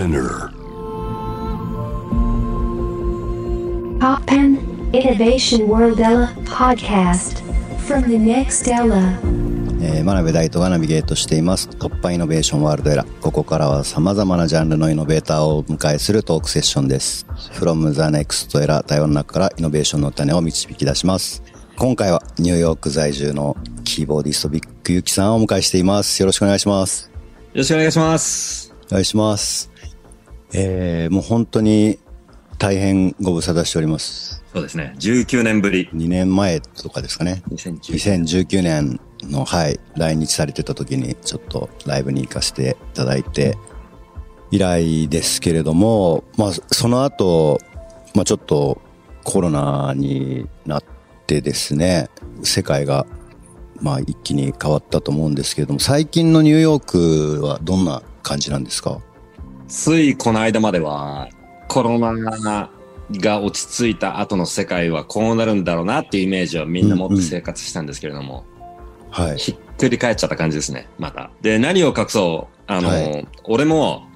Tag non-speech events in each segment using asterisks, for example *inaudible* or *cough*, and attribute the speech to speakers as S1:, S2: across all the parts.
S1: Spinear.
S2: TOPPAN Innovation World Era Podcast from the next Era.
S3: えー、真鍋大度がナビゲートしています。 TOPPAN Innovation World Era。ここからは様々なジャンルのイノベーターをお迎えするトークセッションです。From the Next Era 対話の中からイノベーションの種を導き出します。今回はニューヨーク在住のキーボーディストビッグユキさんをお迎えしています。よろしくお願いします。
S4: よろしくお願いします。
S3: お願いしますえー、もう本当に大変ご無沙汰しております
S4: そうですね。19年ぶり。
S3: 2年前とかですかね
S4: 2010
S3: 2019年の、はい、来日されてた時にちょっとライブに行かせていただいて、以来ですけれども、まあ、その後、まあちょっとコロナになってですね、世界が、まあ一気に変わったと思うんですけれども、最近のニューヨークはどんな感じなんですか？
S4: ついこの間までは、コロナが落ち着いた後の世界はこうなるんだろうなっていうイメージをみんな持って生活したんですけれども、
S3: はい。
S4: ひっくり返っちゃった感じですね、また。で、何を隠そう、あの、
S3: はい
S4: 俺も、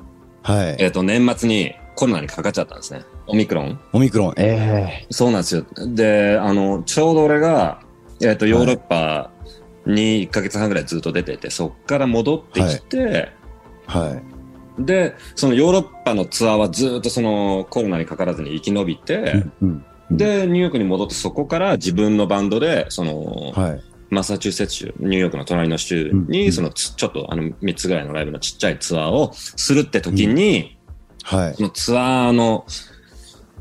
S3: はい。
S4: えっ、と、年末にコロナにかかっちゃったんですね。オミクロン。
S3: オミクロン、え
S4: そうなんですよ。で、あの、ちょうど俺が、えっ、と、ヨーロッパに1ヶ月半ぐらいずっと出てて、そっから戻ってきて、
S3: えはい。
S4: で、そのヨーロッパのツアーはずっとそのコロナにかからずに生き延びて、
S3: うん。うん
S4: で、ニューヨークに戻ってそこから自分のバンドで、その、
S3: はい。
S4: マサチューセッツ州、ニューヨークの隣の州
S3: うん
S4: に、そのつちょっとあの3つぐらいのライブのちっちゃいツアーをするって時に、
S3: はい
S4: そ。のツアーの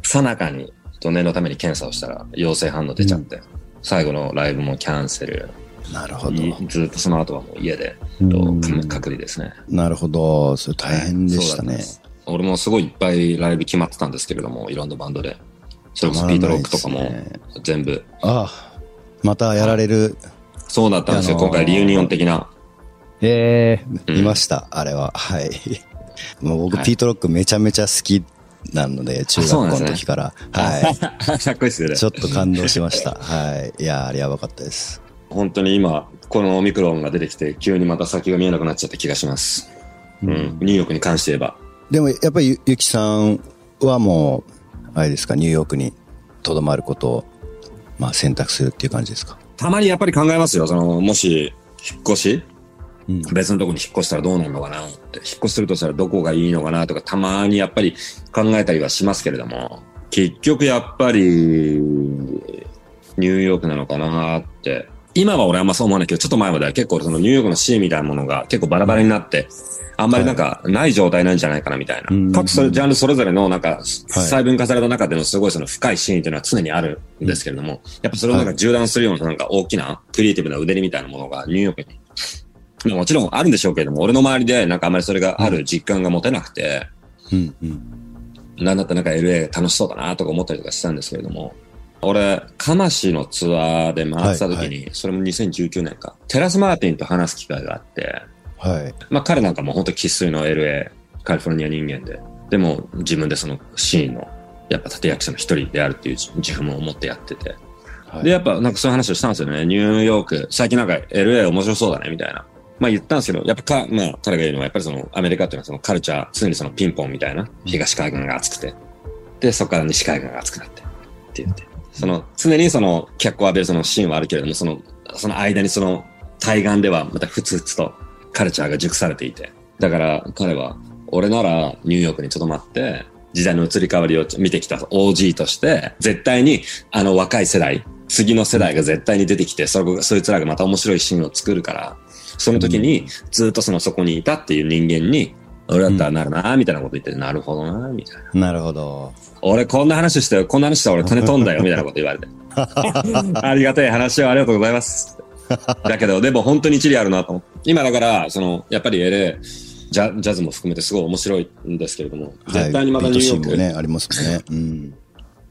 S4: さなかに、と念のために検査をしたら陽性反応出ちゃって、最後のライブもキャンセル、
S3: なるほど。
S4: いずっとその後はもう家で、隔離ですね。
S3: なるほど。それ大変でしたね
S4: 俺もすごいいっぱいライブ決まってたんですけれども、いろんなバンドで。それこそピートロックとかも全部。
S3: ああ、またやられる。
S4: そうだったんですよ、
S3: あのー
S4: 今回リユニオン的な。
S3: ええ
S4: うん
S3: 見ました、あれは。はい。*laughs* もう僕、
S4: はい
S3: ピートロックめちゃめちゃ好きなので、中学校の時から。*laughs* はい。
S4: かっこいいっすよね
S3: ち。ょっと感動しました。はい。いや、あれやばかったです。
S4: 本当に今、このオミクロンが出てきて、急にまた先が見えなくなっちゃった気がします。うん。ニューヨークに関して言えば。
S3: でも、やっぱりゆ、ゆきさんはもう、あれですか、ニューヨークに留まることを、まあ、選択するっていう感じですか？
S4: たまにやっぱり考えますよ。その、もし、引っ越し？
S3: うん。
S4: 別のとこに引っ越したらどうなるのかな？って。引っ越しするとしたらどこがいいのかな？とか、たまにやっぱり考えたりはしますけれども、結局やっぱり、ニューヨークなのかな？って。今は俺あんまそう思わないけど、ちょっと前までは結構そのニューヨークのシーンみたいなものが結構バラバラになって、あんまりなんかない状態なんじゃないかなみたい
S3: うん。
S4: な。各それジャンルそれぞれのなんか細分化された中でのすごいその深いシーンっていうのは常にあるんですけれども、やっぱそれをなんか縦断するようななんか大きなクリエイティブな腕りみたいなものがニューヨークに。まあもちろんあるんでしょうけれども、俺の周りでなんかあんまりそれがある実感が持てなくて、
S3: うん、うん。
S4: なんだったらなんか LA 楽しそうだなとか思ったりとかしたんですけれども、俺、カマシのツアーで回ってた時に、それも2019年か、テラス・マーティンと話す機会があって、
S3: はい。
S4: まあ彼なんかも本当生粋の LA、カリフォルニア人間で、でも自分でそのシーンの、やっぱ立役者の一人であるっていう自負も持ってやってて、
S3: はい。
S4: で、やっぱなんかそういう話をしたんですよね。ニューヨーク、最近なんか LA 面白そうだね、みたいな。まあ言ったんですけど、やっぱか、まあ彼が言うのはやっぱりそのアメリカっていうのはそのカルチャー、常にそのピンポンみたいな、東海岸が熱くて、で、そこから西海岸が熱くなって、って言って。その、常にその脚光を浴びるそのシーンはあるけれども、その、その間にその対岸ではまたふつふつとカルチャーが熟されていて。だから彼は、俺ならニューヨークに留まって、時代の移り変わりを見てきた OG として、絶対にあの若い世代、次の世代が絶対に出てきて、そこそいつらがまた面白いシーンを作るから、その時にずっとそのそこにいたっていう人間に、俺だったらなるな、みたいなこと言って、なるほどな、みたいな。
S3: なるほど。
S4: 俺こんな話してよ、こんな話したら俺金飛んだよ、みたいなこと言われて。*laughs* ありがたい話をありがとうございます。だけど、でも本当に一理あるなと思って。今だから、その、やっぱり LA、ジャジャズも含めてすごい面白いんですけれども、絶対にまたニューヨーク、
S3: はいビートシーンもね、ありますね。うん。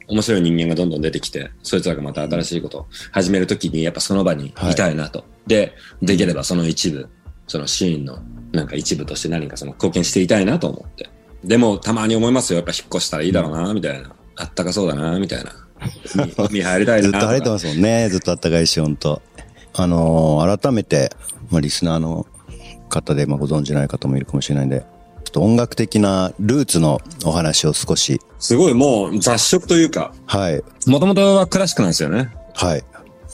S4: 面白い人間がどんどん出てきて、そいつらがまた新しいことを始めるときに、やっぱその場にいたいなと。で、できればその一部、そのシーンのなんか一部として何かその貢献していたいなと思って。でも、たまに思いますよ。やっぱ引っ越したらいいだろうな、みたいな。あったかそうだな、みたいな。*laughs* 見見入りたいな。
S3: ずっと晴れてますもんね。ずっと暖かいし、本当あのー改めて、まあ、リスナーの方で、まあ、ご存知ない方もいるかもしれないんで、と音楽的なルーツのお話を少し。
S4: すごいもう雑食というか、
S3: はい。
S4: もともとはクラシックなんですよね。
S3: はい。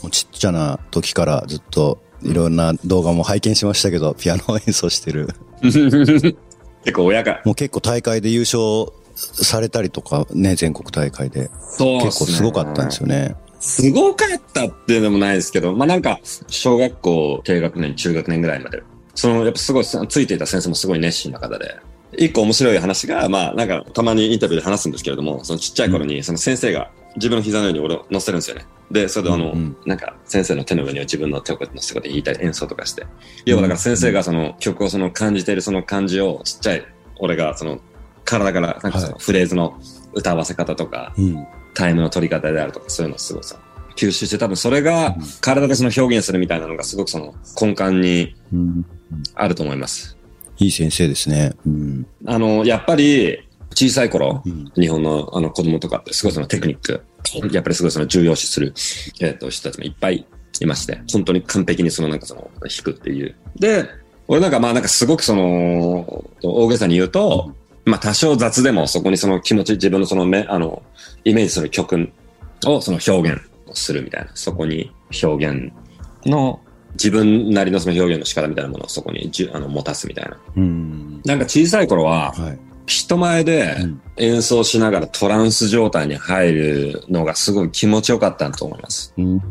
S3: もうちっちゃな時からずっといろんな動画も拝見しましたけど、ピアノを演奏してる。*laughs*
S4: 結構親が。
S3: もう結構大会で優勝されたりとかね、全国大会で。
S4: そう
S3: 結構すごかったんですよね。
S4: すごかったっていうのもないですけど、まあなんか、小学校低学年、中学年ぐらいまで、その、やっぱすごい、ついていた先生もすごい熱心な方で、一個面白い話が、まあなんか、たまにインタビューで話すんですけれども、そのちっちゃい頃に、その先生が自分の膝の上に俺を乗せるんですよね。で、それであの、
S3: うんうん
S4: なんか、先生の手の上には自分の手をこうやって乗せてこうやって弾いたり演奏とかして。要はだから先生がその曲をその感じているその感じを、ちっちゃい俺がその、体から、なんかその
S3: は
S4: フレーズの歌わせ方とか、
S3: うん。
S4: タイムの取り方であるとか、そういうのをすごいさ、吸収して多分それが体でその表現するみたいなのがすごくその根幹に
S3: うん
S4: あると思います。
S3: いい先生ですね。うん。
S4: あの、やっぱり小さい頃、
S3: うん
S4: 日本のあの子供とかってすごいそのテクニック、やっぱりすごいその重要視する、えっ、と、人たちもいっぱいいまして、本当に完璧にそのなんかその弾くっていう。で、俺なんかまあなんかすごくその、大げさに言うと、まあ多少雑でもそこにその気持ち、自分のその目、あの、イメージする曲をその表現をするみたいな、そこに表現の自分なりのその表現の仕方みたいなものをそこにじゅあの持たすみたいな。
S3: うん。
S4: なんか小さい頃は、
S3: はい。
S4: 人前で
S3: うん
S4: 演奏しながらトランス状態に入るのがすごい気持ちよかったと思います。
S3: うん。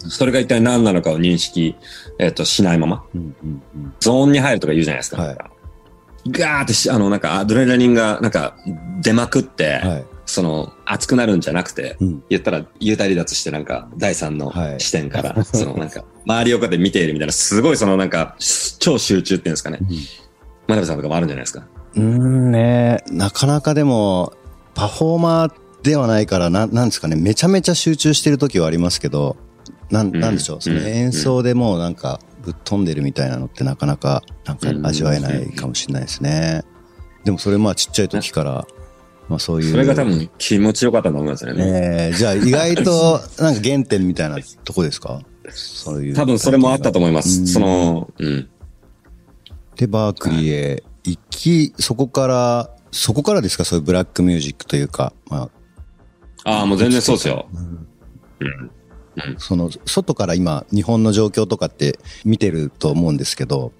S4: それが一体何なのかを認識、えっとしないまま、
S3: うん。うん。うん
S4: ゾーンに入るとか言うじゃないですか。
S3: はい
S4: ガーってし、あの、なんかアドレナリンがなんか出まくって、
S3: はい。
S4: その熱くなるんじゃなくて、
S3: うん。
S4: 言ったら幽体離脱してなんか第三の
S3: はい
S4: 視点から、そのなんか周りをこうやって見ているみたいな、すごいそのなんか超集中っていうんですかね。真鍋さんとかもあるんじゃないですか。
S3: うんねなかなかでも、パフォーマーではないから、ななんですかね、めちゃめちゃ集中してる時はありますけど、なん、
S4: うん
S3: なんでしょう、その
S4: うん
S3: 演奏でもうなんか、ぶっ飛んでるみたいなのってなかなか、なんか
S4: うん
S3: 味わえないかもしれないですね。でもそれまあちっちゃい時から、まあそういう。
S4: それが多分気持ちよかったと思いますよね。
S3: えーじゃあ意外と、*laughs* なんか原点みたいなとこですか？そういう。
S4: 多分それもあったと思いま
S3: うん
S4: す。その、うん。
S3: で、バークリーへ行き、そこから、そこからですか？そういうブラックミュージックというか、まあ、
S4: ああ、もう全然そうですよ。
S3: その、外から今、日本の状況とかって見てると思うんですけど、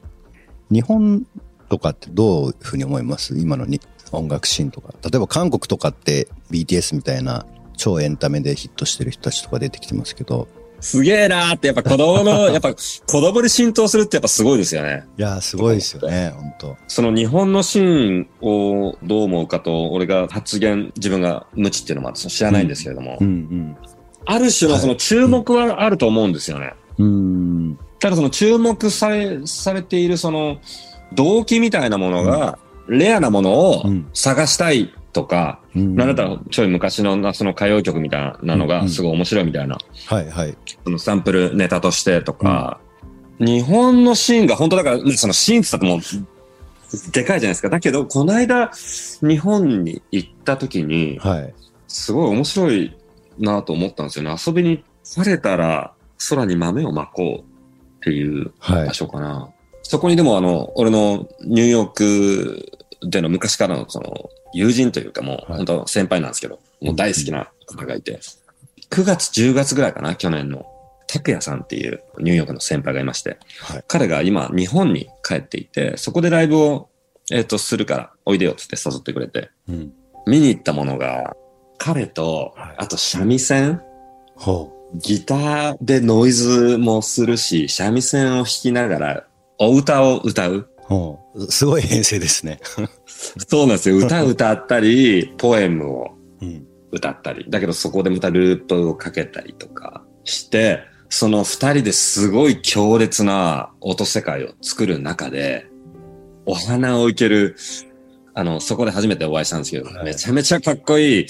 S3: 日本とかってどういうふうに思います？今のに音楽シーンとか。例えば韓国とかって BTS みたいな超エンタメでヒットしてる人たちとか出てきてますけど、
S4: すげえなーって、やっぱ子供の、*laughs* やっぱ子供に浸透するってやっぱすごいですよね。
S3: いやー、すごいですよね、本当
S4: その日本のシーンをどう思うかと、俺が発言、自分が無知っていうのも知らないんですけれども、
S3: うん
S4: ある種のその注目はあると思うんですよね。
S3: うん。うん。
S4: ただその注目され、されているその動機みたいなものが、レアなものを
S3: うん
S4: 探したいとか、
S3: うん
S4: なんだったらちょい昔のその歌謡曲みたいなのがすごい面白いみたいな、
S3: はいはい。
S4: そのサンプルネタとしてとか、日本のシーンが本当だから、そのシーンって言ったらもう、でかいじゃないですか。だけど、この間、日本に行った時に、
S3: はい。
S4: すごい面白いなと思ったんですよね。遊びに晴れたら空に豆をまこうっていう
S3: はい
S4: 場。所かな。そこにでもあの、俺のニューヨークでの昔からのその友人というかもう
S3: はい
S4: 本当先輩なんですけど、もう大好きな方がいて、9月10月ぐらいかな、去年の。拓也さんっていうニューヨークの先輩がいまして、
S3: はい
S4: 彼が今日本に帰っていて、そこでライブを、えっ、と、するから、おいでよって誘ってくれて、
S3: うん。
S4: 見に行ったものが、彼と
S3: はい、
S4: あと三味線、
S3: ほ
S4: ギターでノイズもするし、三味線を弾きながら、お歌を歌う？
S3: すごい編成ですね。
S4: そうなんですよ。*laughs* 歌歌ったり、ポエムを
S3: うん。
S4: 歌ったり。だけどそこでまたループをかけたりとかして、その二人ですごい強烈な音世界を作る中で、お花をいける、あの、そこで初めてお会いしたんですけど、
S3: はい
S4: めちゃめちゃかっこいい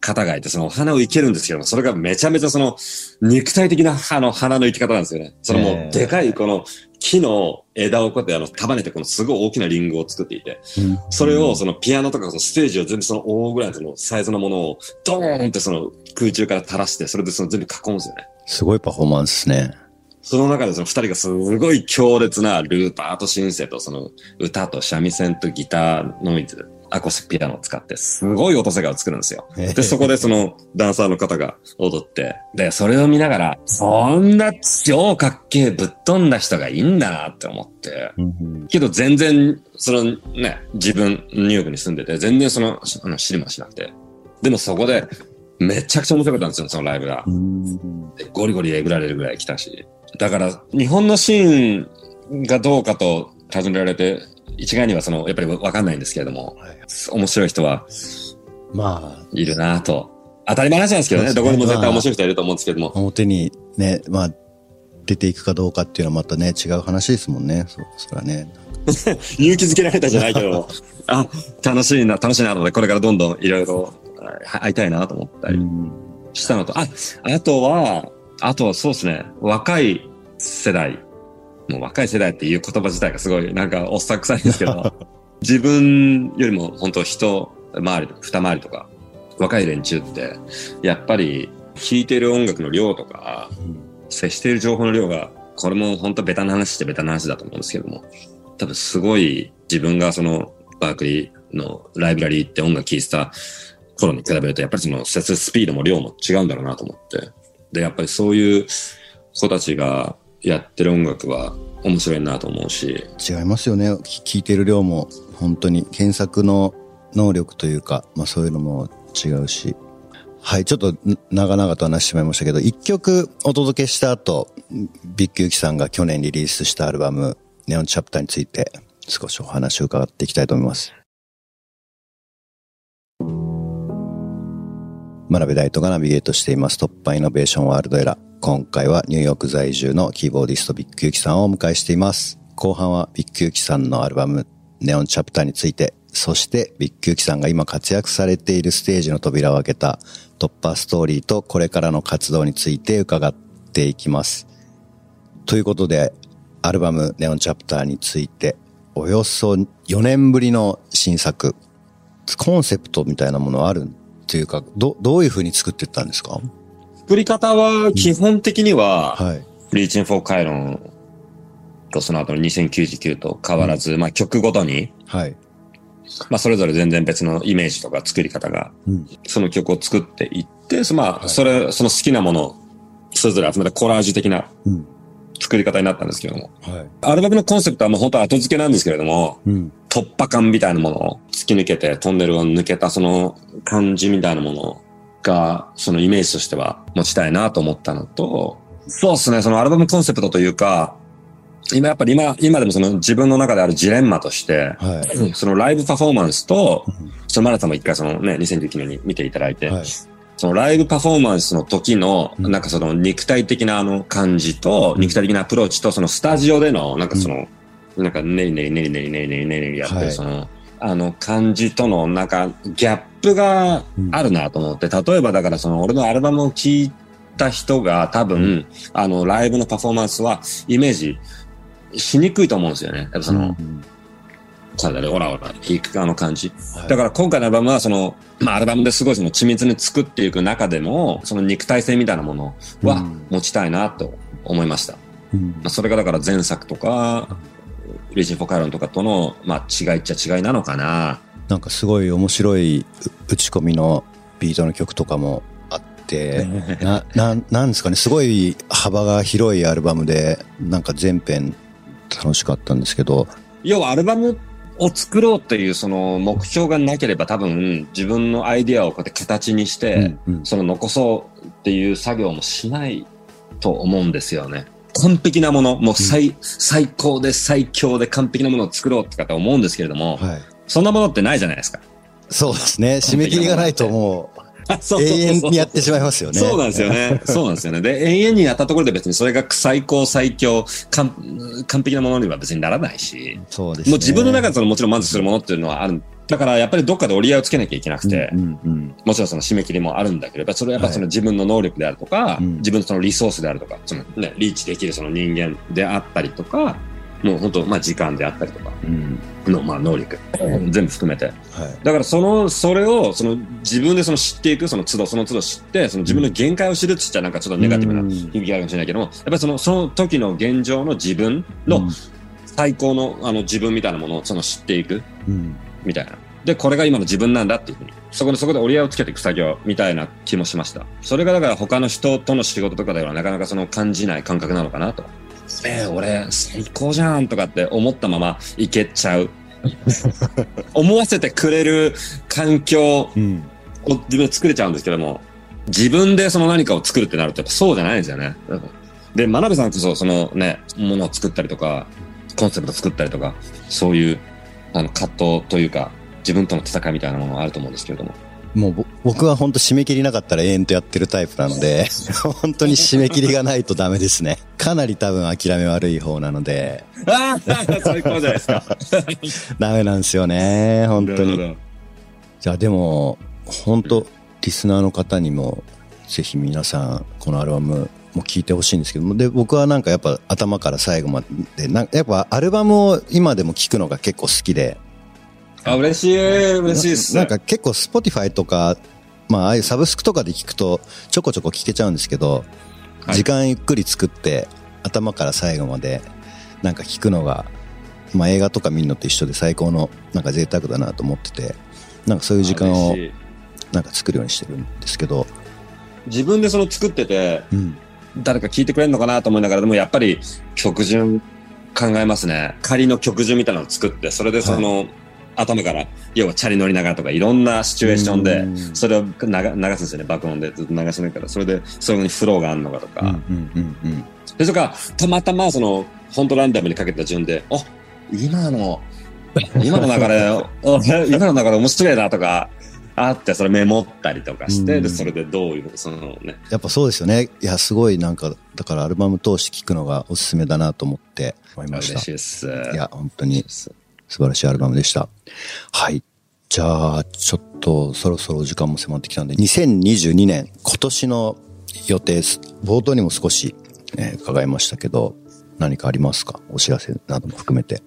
S4: 方がいて、そのお花をいけるんですけど、それがめちゃめちゃその肉体的なあの花の生き方なんですよね。そのもうでかいこの木の枝をこうやってあの束ねてこのすごい大きなリングを作っていて、それをそのピアノとかそのステージを全部その大ぐらいのそのサイズのものをドーンってその空中から垂らして、それでその全部囲むんですよね。
S3: すごいパフォーマンスですね。
S4: その中でその二人がすごい強烈なルーパーとシンセとその歌と三味線とギターノイズ、アコースピアノを使ってすごい音世界を作るんですよ。で、そこでそのダンサーの方が踊って、で、それを見ながら、そんな超かっけえぶっ飛んだ人がいいんだなって思って、
S3: うん
S4: けど全然、そのね、自分、ニューヨークに住んでて、全然その、あの知りもしなくて。でもそこで、めちゃくちゃ面白かったんですよ、そのライブが。ゴリゴリえぐられるぐらい来たし。だから、日本のシーンがどうかと尋ねられて、一概にはその、やっぱりわかんないんですけれども、
S3: はい。
S4: 面白い人は
S3: まあ、
S4: いるなと。当たり前なんですけどね、
S3: ね。
S4: どこにも絶対面白い人いると思うんですけども。
S3: 表にね、まあ、出ていくかどうかっていうのはまたね、違う話ですもんね。そ、そらね。*laughs*
S4: 勇気づけられたじゃないけど、*laughs* あ、楽しいな、楽しいなと思って、これからどんどんいろいろあ会いたいなと思ったり
S3: うん。
S4: したのと、あ、あとは、あとはそうですね、若い世代、もう若い世代っていう言葉自体がすごいなんかおっさん臭いんですけど、*laughs* 自分よりも本当人回り、二回りとか、若い連中って、やっぱり聴いてる音楽の量とか、接している情報の量が、これも本当ベタな話ってベタな話だと思うんですけども、多分すごい自分がそのバークリーのライブラリーって音楽聴いてた頃に比べると、やっぱりその接するスピードも量も違うんだろうなと思って。で、やっぱりそういう子たちがやってる音楽は面白いなと思うし、
S3: 違いますよね。き聞いてる量も本当に検索の能力というか、まあそういうのも違うし。はい、ちょっと長々と話してしまいましたけど、一曲お届けした後、ビッグユキさんが去年リリースしたアルバム、 Neon Chapter について少しお話を伺っていきたいと思います。真鍋大度がナビゲートしています TOPPAN Innovation World Era。今回はニューヨーク在住のキーボーディストビッグユキさんをお迎えしています。後半はビッグユキさんのアルバム Neon Chapter について、そしてビッグユキさんが今活躍されているステージの扉を開けた突破ストーリーとこれからの活動について伺っていきます。ということで、アルバムネオンチャプターについて、およそ4年ぶりの新作、コンセプトみたいなものはあるっていうか、ど、どういう風に作っていったんですか？
S4: 作り方は基本的には、
S3: はい。
S4: リーチンフォーカイロンとその後の2099と変わらず、まあ曲ごとに、
S3: はい。
S4: まあそれぞれ全然別のイメージとか作り方が、
S3: うん。
S4: その曲を作っていって、そまあ、それ、その好きなものをそれぞれ集めたコラージュ的な
S3: うん。
S4: 作り方になったんですけれども、
S3: はい。
S4: アルバムのコンセプトはもう本当後付けなんですけれども、
S3: うん。
S4: 突破感みたいなものを突き抜けて、トンネルを抜けたその感じみたいなものが、そのイメージとしては持ちたいなと思ったのと、そうですね、そのアルバムコンセプトというか、今やっぱり今、今でもその自分の中であるジレンマとして、
S3: はい。
S4: そのライブパフォーマンスと、そのマラさんも一回そのね、2019年に見ていただいて、
S3: はい。
S4: そのライブパフォーマンスの時の、
S3: うん。
S4: なんかその肉体的なあの感じと、
S3: うん。
S4: 肉体的なアプローチと、そのスタジオでの、なんかその、なんかねりねりねりねりねりねりねりやってる、
S3: はい。
S4: その、あの感じとの、なんかギャップがあるなと思って、例えばだからその俺のアルバムを聴いた人が多分、あのライブのパフォーマンスはイメージしにくいと思うんですよね。やっぱその、
S3: うん
S4: 体でオラオラ弾くあの感じ。
S3: はい
S4: だから今回のアルバムはその、まあアルバムですごいその緻密に作っていく中でも、その肉体性みたいなものは
S3: うん
S4: 持ちたいなと思いました。
S3: うん
S4: まあそれがだから前作とか、リージン・フォカイロンとかとの、まあ違いっちゃ違いなのかな。
S3: なんかすごい面白いう打ち込みのビートの曲とかもあって、な、な、なんですかね、すごい幅が広いアルバムで、なんか全編楽しかったんですけど、
S4: 要はアルバムを作ろうっていうその目標がなければ多分自分のアイディアをこうやって形にして、
S3: うんうん
S4: その残そうっていう作業もしないと思うんですよね。完璧なもの、もう最、最高で最強で完璧なものを作ろうって方思うんですけれども、
S3: はい。
S4: そんなものってないじゃないですか。
S3: そうですね。締め切りがないとも *laughs*
S4: そう
S3: う永遠にやってしまいますよね。
S4: そうなんですよね。*laughs* そうなんですよね。で、永遠にやったところで別にそれが最高、最強、完完璧なものには別にならないし、
S3: そうですね。
S4: もう自分の中でそのもちろん満足するものっていうのはある。だからやっぱりどっかで折り合いをつけなきゃいけなくて、
S3: うんうんうん
S4: もちろんその締め切りもあるんだけど、それはやっぱその自分の能力であるとか、
S3: うん
S4: 自分のそのリソースであるとか、そのね、リーチできるその人間であったりとか、もう本当、まあ時間であったりとか
S3: うん。
S4: の、まあ能力、全部含めて。
S3: はい。
S4: だからその、それを、その自分でその知っていく、その都度、その都度知って、その自分の限界を知るって言っちゃなんかちょっとネガティブな
S3: うん
S4: 響きがあるかもしれないけども、やっぱりその、その時の現状の自分の最高のあの自分みたいなものをその知っていく
S3: うん。
S4: みたいな。で、これが今の自分なんだっていうふうに、そこでそこで折り合いをつけていく作業みたいな気もしました。それがだから他の人との仕事とかではなかなかその感じない感覚なのかなと。えー、俺最高じゃんとかって思ったままいけちゃう。*laughs* 思わせてくれる環境
S3: うん。
S4: を自分で作れちゃうんですけども、自分でその何かを作るってなるとやっぱそうじゃないんですよね。で、真鍋さんこそそのね、ものを作ったりとか、コンセプト作ったりとか、そういうあの葛藤というか、自分との戦いみたいなものがあると思うんですけれども。
S3: もうぼ僕は本当締め切りなかったら永遠とやってるタイプなので、*laughs* 本当に締め切りがないとダメですね。かなり多分諦め悪い方なので、
S4: ああ最高じゃないですか。*laughs*
S3: ダメなんですよね、本当に。じゃあでも、本当リスナーの方にも、ぜひ皆さん、このアルバムも聴いてほしいんですけども、で、僕はなんかやっぱ頭から最後まで、なんやっぱアルバムを今でも聴くのが結構好きで、
S4: あ、嬉しい、嬉しいっす。
S3: なんか結構 Spotify とか、まあああいうサブスクとかで聞くとちょこちょこ聞けちゃうんですけど、
S4: はい
S3: 時間ゆっくり作って頭から最後までなんか聞くのが、まあ映画とか見るのと一緒で最高のなんか贅沢だなと思ってて、なんかそういう時間をなんか作るようにしてるんですけど、
S4: 自分でその作ってて、
S3: うん。
S4: 誰か聞いてくれるのかなと思いながら、でもやっぱり曲順考えますね。仮の曲順みたいなのを作って、それでその、頭から、要はチャリ乗りながらとかいろんなシチュエーションで、
S3: うん
S4: それを流流すんですよね、爆音でずっと流しながら。それで、そこにフローがあるのかとか。
S3: うんうんうんうん。
S4: で、それから、たまたまその、本当ランダムにかけた順で、あ、今の、今の流れ、あ *laughs* 今の流れ面白いなとか、あって、それメモったりとかして、
S3: うん
S4: で、それでどういう、そのね、
S3: やっぱそうですよね。いや、すごいなんか、だからアルバム通して聞くのがおすすめだなと思って思いました
S4: 嬉しい。です。
S3: いや、本当に素晴らしいアルバムでした。はい。じゃあ、ちょっとそろそろお時間も迫ってきたんで、2022年、今年の予定。冒頭にも少し、えー伺いましたけど、何かありますか？お知らせなども含めて。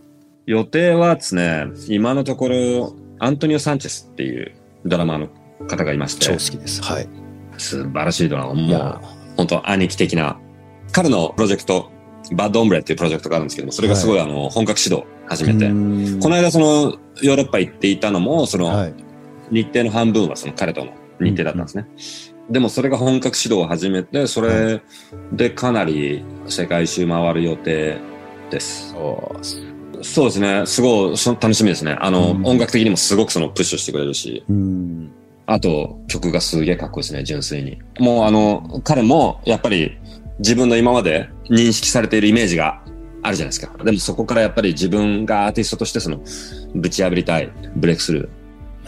S4: 予定はですね、今のところ、アントニオ・サンチェスっていうドラマーの方がいまして
S3: 超好、きです。はい。
S4: 素晴らしいドラマ、もう、本当兄貴的な。彼のプロジェクト、バッドオンブレっていうプロジェクトがあるんですけども、それがすごい、あの、本格指導始めて、こ
S3: こ
S4: の間その、ヨーロッパ行っていたのも、その、
S3: はい。
S4: 日程の半分はその彼との日程だったんですね。でもそれが本格指導を始めて、それでかなり世界一周回る予定です。
S3: そう
S4: ですね。すごいそ楽しみですね。あの、
S3: うん
S4: 音楽的にもすごくそのプッシュしてくれるし、
S3: うん。
S4: あと曲がすげえかっこいいですね、純粋に。もうあの、彼もやっぱり自分の今まで認識されているイメージがあるじゃないですか。でもそこからやっぱり自分がアーティストとしてその、ぶち破りたい、ブレイクスルー。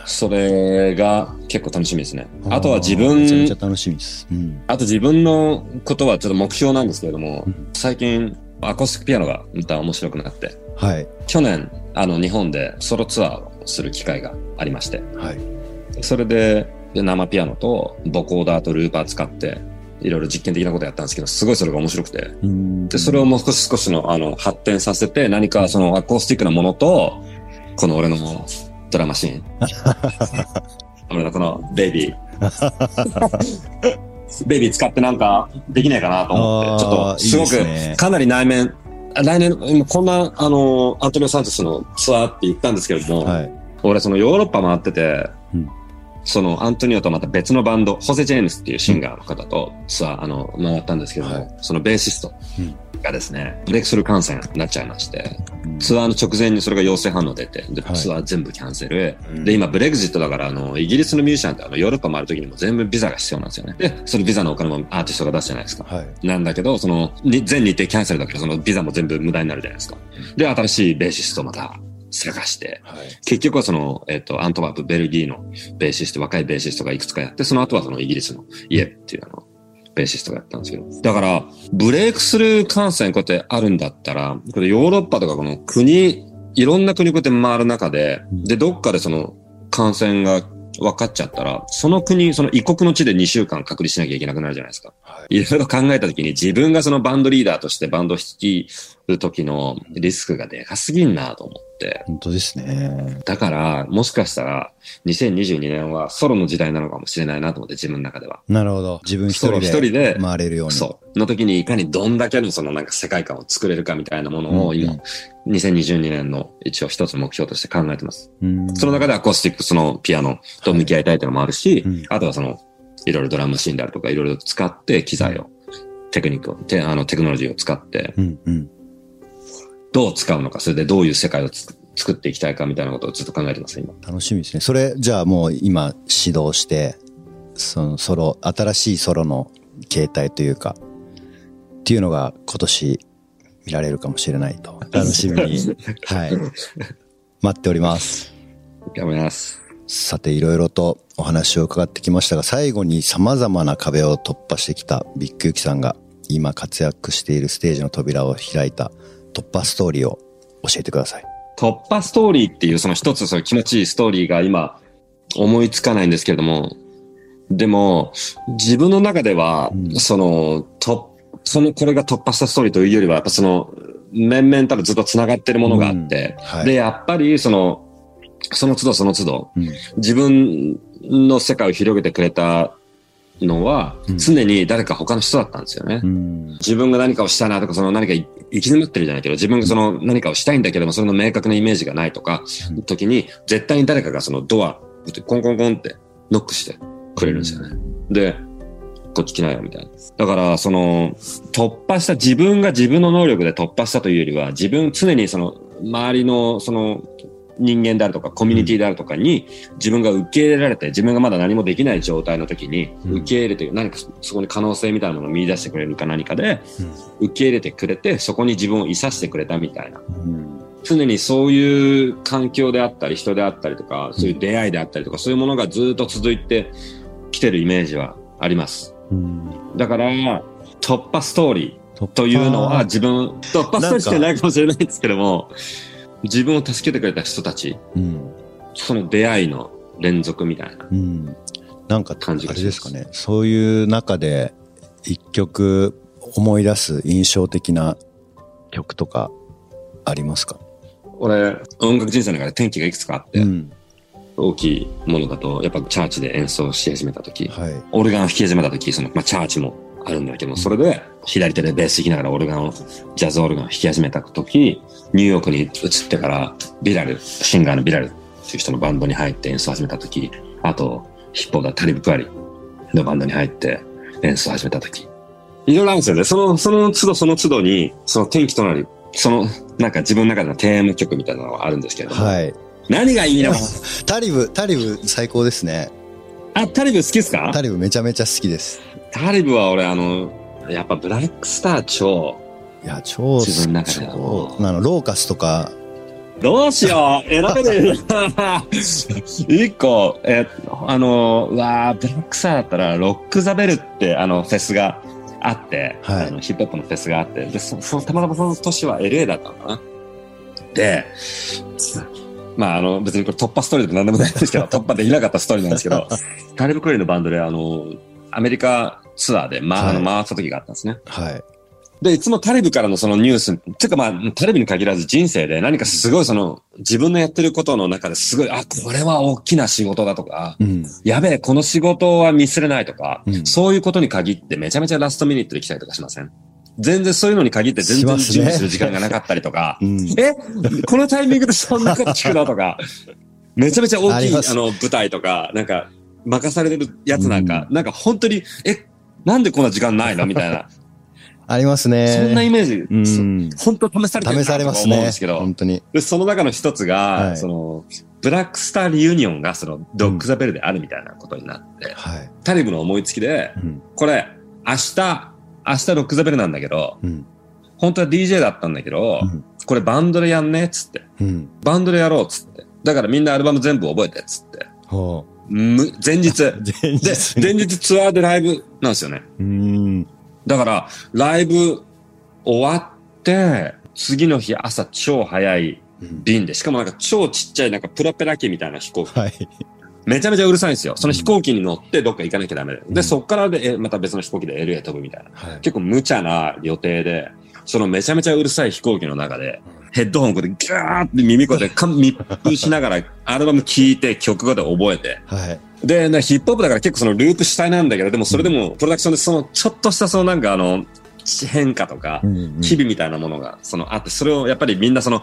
S4: それが結構楽しみですね。あとは自分、
S3: めちゃめちゃ楽しみです。うん。
S4: あと自分のことはちょっと目標なんですけれども、
S3: うん
S4: 最近アコースティックピアノがまた面白くなって、
S3: はい。
S4: 去年、あの、日本でソロツアーをする機会がありまして、
S3: はい。
S4: それで、で生ピアノとボコーダーとルーパー使って、いろいろ実験的なことやったんですけど、すごいそれが面白くて、
S3: うん
S4: で、それをもう少し少しの、あの、発展させて、何かそのアコースティックなものと、この俺のドラマシーン。俺のこのベイビー。*laughs* ベイビー使ってなんかできないかなと思って、ちょっとすごくかなり内面、あ来年、今こんな、あの、アントニオ・サンチェスのツアーって言ったんですけれども、
S3: はい。
S4: 俺そのヨーロッパ回ってて、
S3: うん
S4: そのアントニオとまた別のバンド、ホセ・ジェームスっていうシンガーの方とツアー、あの、回ったんですけども、
S3: はい
S4: そのベーシストがですね、ブレイクスルー感染になっちゃいまして、
S3: うん
S4: ツアーの直前にそれが陽性反応出て、で、
S3: はい
S4: ツアー全部キャンセル。
S3: うん
S4: で、今、ブレグジットだから、あの、イギリスのミュージシャンってあの、ヨーロッパ回るときにも全部ビザが必要なんですよね。で、そのビザのお金もアーティストが出すじゃないですか。
S3: はい。
S4: なんだけど、その、に全日程キャンセルだけど、そのビザも全部無駄になるじゃないですか。で、新しいベーシストをまた探して、
S3: はい。
S4: 結局はその、えっ、と、アントワープ、ベルギーのベーシスト、若いベーシストがいくつかやって、その後はそのイギリスのイエっていうあの、ベーシストがやったんですけど。だから、ブレイクスルー感染こうやってあるんだったら、これヨーロッパとかこの国、いろんな国こうやって回る中で、
S3: うん
S4: で、どっかでその感染が分かっちゃったら、その国、その異国の地で2週間隔離しなきゃいけなくなるじゃないですか。
S3: はい。
S4: いろいろ考えたときに自分がそのバンドリーダーとしてバンドを率いる時のリスクがでかすぎんなと思って。
S3: 本当ですね。
S4: だから、もしかしたら、2022年はソロの時代なのかもしれないなと思って、自分の中では。
S3: なるほど。自分一人で
S4: で
S3: 回れるように。
S4: そう。の時にいかにどんだけのそのなんか世界観を作れるかみたいなものを今、
S3: うん
S4: 2022年の一応一つの目標として考えてます。
S3: うん。
S4: その中でアコースティックスのピアノと向き合いたいというのもあるし、
S3: うん
S4: あとはその、いろいろドラムマシンであるとか、いろいろ使って機材を、テクニックを、てあのテクノロジーを使って、
S3: うんうん。
S4: どう使うのか、それでどういう世界をつ作っていきたいかみたいなことをずっと考えてます、今。
S3: 楽しみですね。それ、じゃあもう今指導して、そのソロ、新しいソロの形態というか、っていうのが今年見られるかもしれないと。楽しみに。*laughs* はい。待っております。
S4: 頑張ります。
S3: さて、いろいろとお話を伺ってきましたが、最後に様々な壁を突破してきたビッグユキさんが今活躍しているステージの扉を開いた突破ストーリーを教えてください。
S4: 突破ストーリーっていうその一つその気持ちいいストーリーが今思いつかないんですけれども、でも自分の中では
S3: うん
S4: その、と、そのこれが突破したストーリーというよりはやっぱその面々たるずっと繋がってるものがあって、
S3: はい。
S4: で、やっぱりその、その都度その都度
S3: うん
S4: 自分の世界を広げてくれたのは
S3: うん
S4: 常に誰か他の人だったんですよね。
S3: うん。
S4: 自分が何かをしたいなとか、その何かい行き詰まってるじゃないけど、自分がその何かをしたいんだけども、それの明確なイメージがないとか、
S3: うん
S4: 時に、絶対に誰かがそのドア、コンコンコンってノックしてくれるんですよね。で、こっち来なよ、みたいな。だから、その、突破した、自分が自分の能力で突破したというよりは、自分、常にその、周りの、その、人間であるとか、コミュニティであるとかに、自分が受け入れられて、自分がまだ何もできない状態の時に、
S3: うん。
S4: 受け入れて、何かそこに可能性みたいなものを見出してくれるか何かで、受け入れてくれて、そこに自分をいさしてくれたみたいな。
S3: うん。
S4: 常にそういう環境であったり、人であったりとか、そういう出会いであったりとか、そういうものがずっと続いてきてるイメージはあります。
S3: うん。
S4: だから、突破ストーリーというのは自分、突破ストーリーじゃないかもしれないですけども、自分を助けてくれた人たち、
S3: うん。
S4: その出会いの連続みたいな。
S3: うん。なんか、あ
S4: 感じが
S3: れですかね。そういう中で、一曲思い出す印象的な曲とかありますか？
S4: 俺、音楽人生の中で転機がいくつかあって、
S3: うん。
S4: 大きいものだと、やっぱチャーチで演奏し始めた時、
S3: はい。
S4: オルガンを弾き始めた時、その、まあ、チャーチもあるんだけど、それで、左手でベース弾きながらオルガンを、ジャズオルガンを弾き始めた時、ニューヨークに移ってから、ビラル、シンガーのビラルっていう人のバンドに入って演奏を始めた時、あと、ヒッポーダータリブ・クアリのバンドに入って演奏を始めた時、いろいろあるんですよね。その、その都度その都度に、その転機となる、その、なんか自分の中でのテーマ曲みたいなのがあるんですけれども、
S3: はい。
S4: 何がいいの？*laughs*
S3: タリブ、タリブ最高ですね。
S4: あ、タリブ好きですか？
S3: タリブめちゃめちゃ好きです。
S4: タリブは俺あの、やっぱブラックスター超、
S3: いや、超
S4: 自分の中では
S3: あの、ローカスとか、
S4: どうしよう選べる *laughs* 一個、え、あの、うわーブラックスターだったら、ロックザベルってあのフェスがあって、
S3: はい
S4: あのヒップホップのフェスがあって、で、そ、そたまたまその年は LA だったのかな。で、まああの、別にこれ突破ストーリーでも何でもないんですけど、*laughs* 突破できなかったストーリーなんですけど、タリブ・クリーのバンドであの、アメリカツアーで、まあ、あの、
S3: はい
S4: 回った時があったんですね。
S3: はい。
S4: で、いつもタリブからのそのニュース、てかまあ、タリブに限らず人生で何かすごいその、自分のやってることの中ですごい、あ、これは大きな仕事だとか、
S3: うん。
S4: やべえ、この仕事はミスれないとか、
S3: うん。
S4: そういうことに限ってめちゃめちゃラストミニットで来たりとかしません？全然そういうのに限って全然準備する時間がなかったりとか、*laughs*
S3: うん。
S4: え？このタイミングでそんなこと聞くのとか、めちゃめちゃ大きいあの舞台とか、なんか任されてるやつなんか、なんか本当に、え、なんでこんな時間ないの？みたいな。
S3: ありますね。
S4: そんなイメージ、
S3: うん
S4: そ本当試されてるな
S3: 試されますね
S4: と思うんですけ。ど、
S3: 本当に。
S4: でその中の一つが、
S3: はい
S4: その、ブラックスターリユニオンがそのドッグザベルであるみたいなことになって、
S3: はい。
S4: タリブの思いつきで、
S3: うん。
S4: これ、明日、明日ロックザベルなんだけど、
S3: うん。
S4: 本当は DJ だったんだけど、
S3: うん
S4: これバンドでやんねっつって。
S3: うん。
S4: バンドでやろうっつって。だからみんなアルバム全部覚えてっつって。前日。*laughs*
S3: う。前
S4: で、
S3: 日
S4: 前日ツアーでライブなんですよね。
S3: うん。
S4: だから、ライブ終わって、次の日朝超早い便で、しかもなんか超ちっちゃいなんかプロペラ機みたいな飛行機
S3: はい。
S4: めちゃめちゃうるさいんですよ。その飛行機に乗ってどっか行かなきゃダメで。で、そっからで、えまた別の飛行機で LA 飛ぶみたいな。
S3: はい。
S4: 結構無茶な予定で、そのめちゃめちゃうるさい飛行機の中で、ヘッドホンこうやってギャーって耳こうやってか密封しながらアルバム聴いて曲ごと覚えて。
S3: はい。
S4: で、ね、ヒップホップだから結構そのループ主体なんだけど、でもそれでもプロダクションでそのちょっとしたそのなんかあの、変化とか、
S3: ん
S4: 機微みたいなものが、そのあって、それをやっぱりみんなその、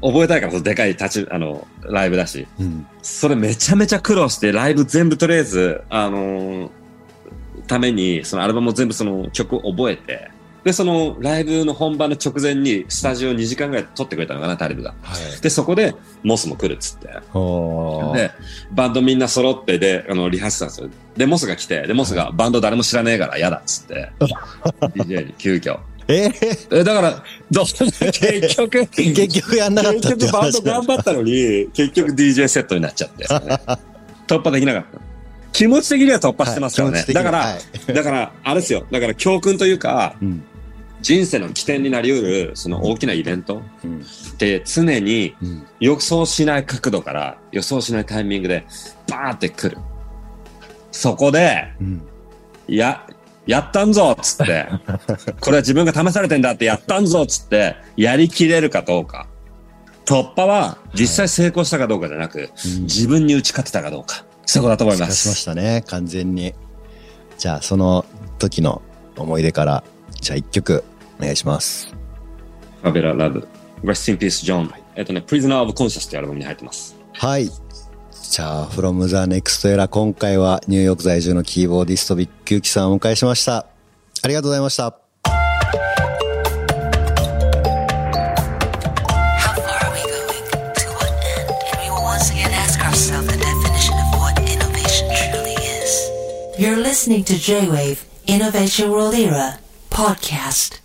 S4: 覚えたいからそのでかい立ち、あの、ライブだし、
S3: うん。
S4: それめちゃめちゃ苦労して、ライブ全部とりあえず、あのーために、そのアルバムを全部その曲を覚えて、で、そのライブの本番の直前にスタジオ2時間ぐらい撮ってくれたのかな、タリブが。
S3: はい。
S4: で、そこで、モスも来るっつって。で、バンドみんな揃って、で、あの、リハーサルすよ。で、モスが来て、で、モスがバンド誰も知らねえから嫌だっつって、DJ に *laughs* 急遽。
S3: えー、
S4: え、だから、どう結局、*laughs*
S3: 結局やんなかった
S4: 結局バンド頑張ったのに、結局 DJ セットになっちゃって、突破できなかった。気持ち的には突破してますからね。
S3: はい
S4: だから、
S3: はい
S4: だから、あれですよ。だから教訓というか、
S3: うん。
S4: 人生の起点になり得る、その大きなイベント
S3: うん。
S4: って常に
S3: うん。
S4: 予想しない角度から予想しないタイミングでバーンって来る。そこで、
S3: うん。
S4: や、やったんぞっつって、*laughs* これは自分が試されてんだってやったんぞっつって、やりきれるかどうか。突破は実際成功したかどうかじゃなく、
S3: うん
S4: 自分に打ち勝てたかどうか。そこだと思いま
S3: しまし
S4: す。
S3: たね、完全に。じゃあ、その時の思い出から、じゃあ一曲、お願いします。
S4: Favela Love。Rest in Peace John。えっとね、Prisoner of Conscious というアルバムに入ってます。
S3: はい。じゃあ、From the Next Era、今回はニューヨーク在住のキーボーディストビッグユキさんをお迎えしました。ありがとうございました。
S1: You're listening to J-Wave Innovation World Era podcast.